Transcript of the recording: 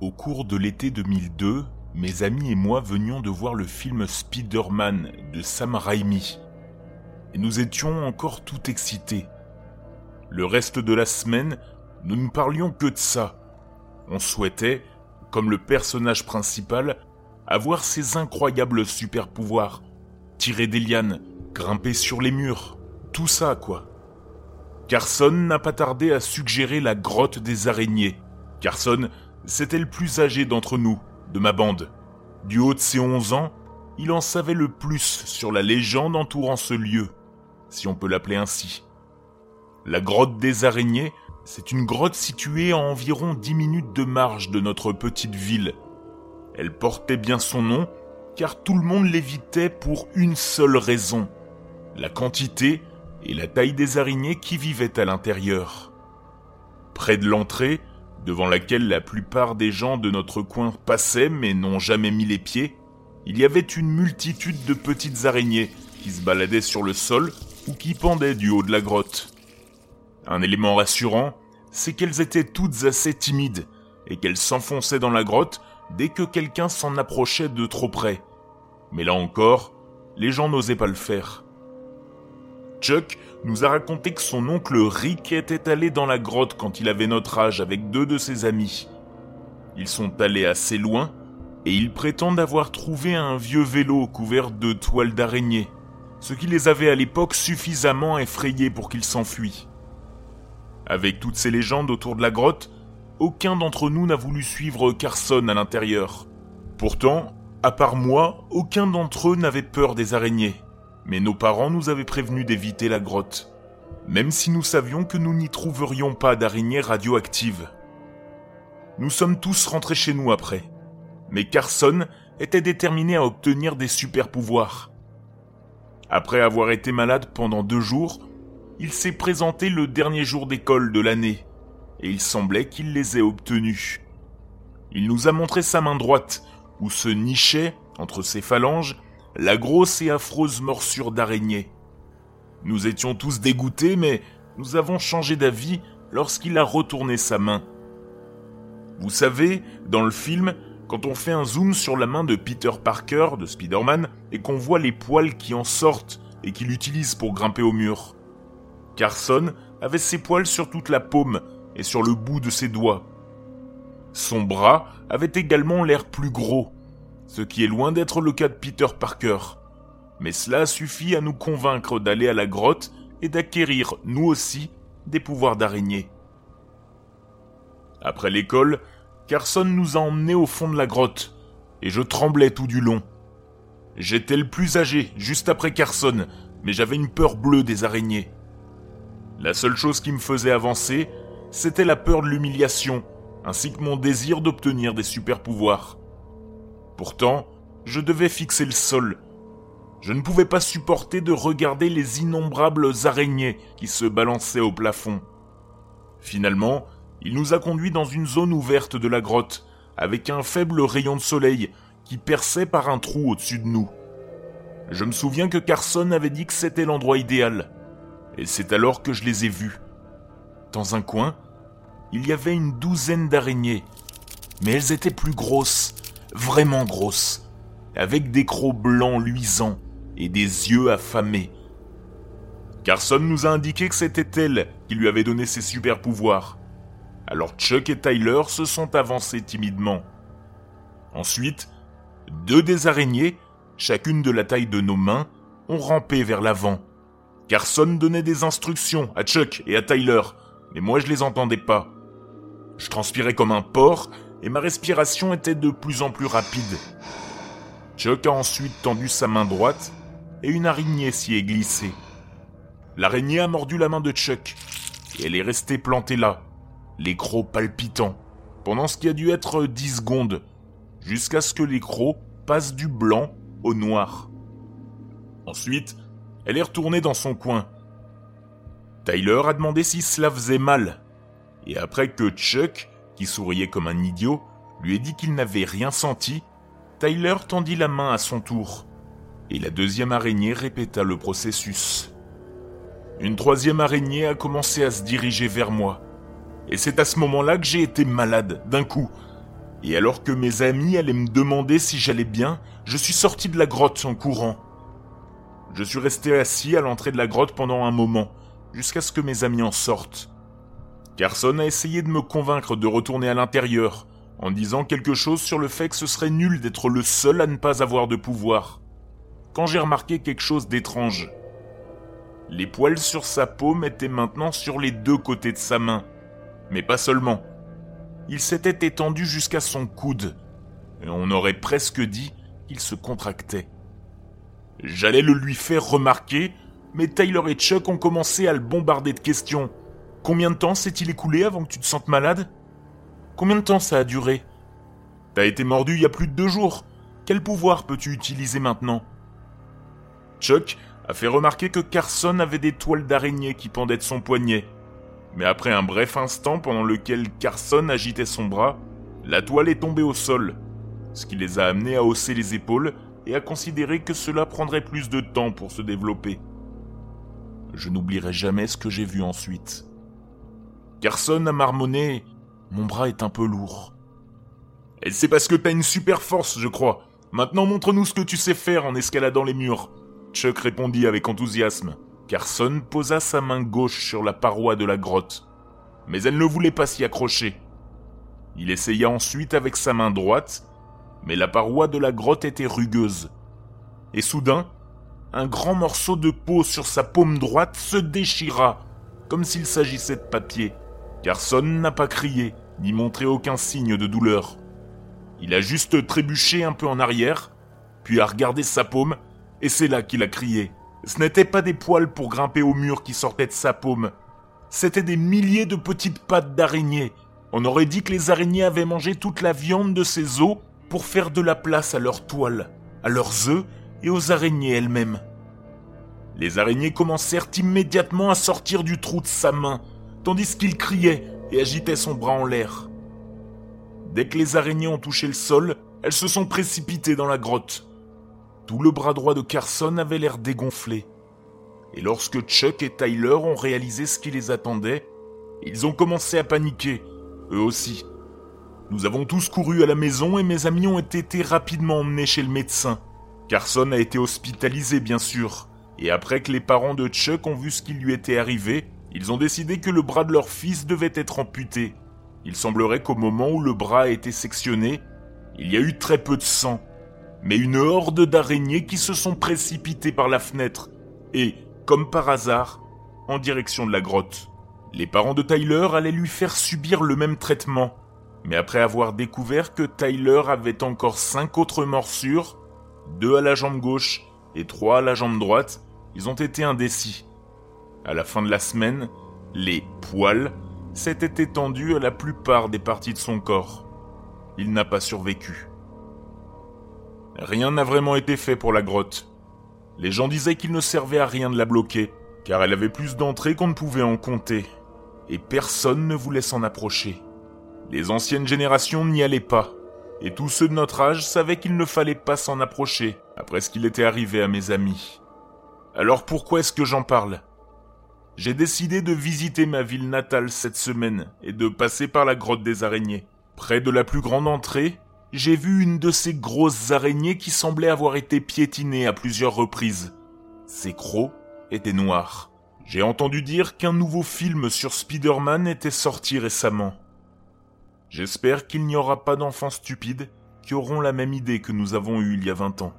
Au cours de l'été 2002, mes amis et moi venions de voir le film Spider-Man de Sam Raimi. Et nous étions encore tout excités. Le reste de la semaine, nous ne parlions que de ça. On souhaitait, comme le personnage principal, avoir ces incroyables super-pouvoirs. Tirer des lianes, grimper sur les murs, tout ça quoi. Carson n'a pas tardé à suggérer la grotte des araignées. Carson c'était le plus âgé d'entre nous, de ma bande. Du haut de ses 11 ans, il en savait le plus sur la légende entourant ce lieu, si on peut l'appeler ainsi. La grotte des araignées, c'est une grotte située à environ 10 minutes de marche de notre petite ville. Elle portait bien son nom, car tout le monde l'évitait pour une seule raison, la quantité et la taille des araignées qui vivaient à l'intérieur. Près de l'entrée, devant laquelle la plupart des gens de notre coin passaient mais n'ont jamais mis les pieds, il y avait une multitude de petites araignées qui se baladaient sur le sol ou qui pendaient du haut de la grotte. Un élément rassurant, c'est qu'elles étaient toutes assez timides et qu'elles s'enfonçaient dans la grotte dès que quelqu'un s'en approchait de trop près. Mais là encore, les gens n'osaient pas le faire. Chuck nous a raconté que son oncle Rick était allé dans la grotte quand il avait notre âge avec deux de ses amis. Ils sont allés assez loin et ils prétendent avoir trouvé un vieux vélo couvert de toiles d'araignée, ce qui les avait à l'époque suffisamment effrayés pour qu'ils s'enfuient. Avec toutes ces légendes autour de la grotte, aucun d'entre nous n'a voulu suivre Carson à l'intérieur. Pourtant, à part moi, aucun d'entre eux n'avait peur des araignées mais nos parents nous avaient prévenus d'éviter la grotte, même si nous savions que nous n'y trouverions pas d'araignées radioactives. Nous sommes tous rentrés chez nous après, mais Carson était déterminé à obtenir des super pouvoirs. Après avoir été malade pendant deux jours, il s'est présenté le dernier jour d'école de l'année, et il semblait qu'il les ait obtenus. Il nous a montré sa main droite, où se nichait, entre ses phalanges, la grosse et affreuse morsure d'araignée. Nous étions tous dégoûtés, mais nous avons changé d'avis lorsqu'il a retourné sa main. Vous savez, dans le film, quand on fait un zoom sur la main de Peter Parker, de Spider-Man, et qu'on voit les poils qui en sortent et qu'il utilise pour grimper au mur. Carson avait ses poils sur toute la paume et sur le bout de ses doigts. Son bras avait également l'air plus gros, ce qui est loin d'être le cas de Peter Parker. Mais cela suffit à nous convaincre d'aller à la grotte et d'acquérir, nous aussi, des pouvoirs d'araignée. Après l'école, Carson nous a emmenés au fond de la grotte, et je tremblais tout du long. J'étais le plus âgé, juste après Carson, mais j'avais une peur bleue des araignées. La seule chose qui me faisait avancer, c'était la peur de l'humiliation, ainsi que mon désir d'obtenir des super pouvoirs. Pourtant, je devais fixer le sol. Je ne pouvais pas supporter de regarder les innombrables araignées qui se balançaient au plafond. Finalement, il nous a conduits dans une zone ouverte de la grotte, avec un faible rayon de soleil qui perçait par un trou au-dessus de nous. Je me souviens que Carson avait dit que c'était l'endroit idéal, et c'est alors que je les ai vus. Dans un coin, il y avait une douzaine d'araignées, mais elles étaient plus grosses, vraiment grosse, avec des crocs blancs luisants et des yeux affamés. Carson nous a indiqué que c'était elle qui lui avait donné ses super pouvoirs. Alors Chuck et Tyler se sont avancés timidement. Ensuite, deux des araignées, chacune de la taille de nos mains, ont rampé vers l'avant. Carson donnait des instructions à Chuck et à Tyler, mais moi je les entendais pas. Je transpirais comme un porc et ma respiration était de plus en plus rapide. Chuck a ensuite tendu sa main droite et une araignée s'y est glissée. L'araignée a mordu la main de Chuck et elle est restée plantée là, les crocs palpitants, pendant ce qui a dû être 10 secondes, jusqu'à ce que les crocs passent du blanc au noir. Ensuite, elle est retournée dans son coin. Tyler a demandé si cela faisait mal, et après que Chuck qui souriait comme un idiot, lui a dit qu'il n'avait rien senti, Tyler tendit la main à son tour, et la deuxième araignée répéta le processus. Une troisième araignée a commencé à se diriger vers moi, et c'est à ce moment-là que j'ai été malade, d'un coup. Et alors que mes amis allaient me demander si j'allais bien, je suis sorti de la grotte en courant. Je suis resté assis à l'entrée de la grotte pendant un moment, jusqu'à ce que mes amis en sortent. Carson a essayé de me convaincre de retourner à l'intérieur, en disant quelque chose sur le fait que ce serait nul d'être le seul à ne pas avoir de pouvoir. Quand j'ai remarqué quelque chose d'étrange. Les poils sur sa paume étaient maintenant sur les deux côtés de sa main. Mais pas seulement. Il s'était étendu jusqu'à son coude. Et on aurait presque dit qu'il se contractait. J'allais le lui faire remarquer, mais Tyler et Chuck ont commencé à le bombarder de questions. Combien de temps s'est-il écoulé avant que tu te sentes malade? Combien de temps ça a duré? T'as été mordu il y a plus de deux jours. Quel pouvoir peux-tu utiliser maintenant? Chuck a fait remarquer que Carson avait des toiles d'araignée qui pendaient de son poignet. Mais après un bref instant pendant lequel Carson agitait son bras, la toile est tombée au sol, ce qui les a amenés à hausser les épaules et à considérer que cela prendrait plus de temps pour se développer. Je n'oublierai jamais ce que j'ai vu ensuite. Carson a marmonné Mon bras est un peu lourd. Et c'est parce que t'as une super force, je crois. Maintenant montre-nous ce que tu sais faire en escaladant les murs. Chuck répondit avec enthousiasme. Carson posa sa main gauche sur la paroi de la grotte. Mais elle ne voulait pas s'y accrocher. Il essaya ensuite avec sa main droite, mais la paroi de la grotte était rugueuse. Et soudain, un grand morceau de peau sur sa paume droite se déchira, comme s'il s'agissait de papier. Carson n'a pas crié, ni montré aucun signe de douleur. Il a juste trébuché un peu en arrière, puis a regardé sa paume, et c'est là qu'il a crié. Ce n'étaient pas des poils pour grimper au mur qui sortaient de sa paume. C'étaient des milliers de petites pattes d'araignées. On aurait dit que les araignées avaient mangé toute la viande de ses os pour faire de la place à leurs toiles, à leurs œufs et aux araignées elles-mêmes. Les araignées commencèrent immédiatement à sortir du trou de sa main, tandis qu'il criait et agitait son bras en l'air. Dès que les araignées ont touché le sol, elles se sont précipitées dans la grotte. Tout le bras droit de Carson avait l'air dégonflé. Et lorsque Chuck et Tyler ont réalisé ce qui les attendait, ils ont commencé à paniquer, eux aussi. Nous avons tous couru à la maison et mes amis ont été rapidement emmenés chez le médecin. Carson a été hospitalisé bien sûr, et après que les parents de Chuck ont vu ce qui lui était arrivé, ils ont décidé que le bras de leur fils devait être amputé. Il semblerait qu'au moment où le bras a été sectionné, il y a eu très peu de sang, mais une horde d'araignées qui se sont précipitées par la fenêtre et, comme par hasard, en direction de la grotte. Les parents de Tyler allaient lui faire subir le même traitement, mais après avoir découvert que Tyler avait encore cinq autres morsures, deux à la jambe gauche et trois à la jambe droite, ils ont été indécis. À la fin de la semaine, les poils s'étaient étendus à la plupart des parties de son corps. Il n'a pas survécu. Rien n'a vraiment été fait pour la grotte. Les gens disaient qu'il ne servait à rien de la bloquer, car elle avait plus d'entrées qu'on ne pouvait en compter, et personne ne voulait s'en approcher. Les anciennes générations n'y allaient pas, et tous ceux de notre âge savaient qu'il ne fallait pas s'en approcher, après ce qu'il était arrivé à mes amis. Alors pourquoi est-ce que j'en parle? J'ai décidé de visiter ma ville natale cette semaine et de passer par la grotte des araignées. Près de la plus grande entrée, j'ai vu une de ces grosses araignées qui semblaient avoir été piétinées à plusieurs reprises. Ces crocs étaient noirs. J'ai entendu dire qu'un nouveau film sur Spider-Man était sorti récemment. J'espère qu'il n'y aura pas d'enfants stupides qui auront la même idée que nous avons eue il y a 20 ans.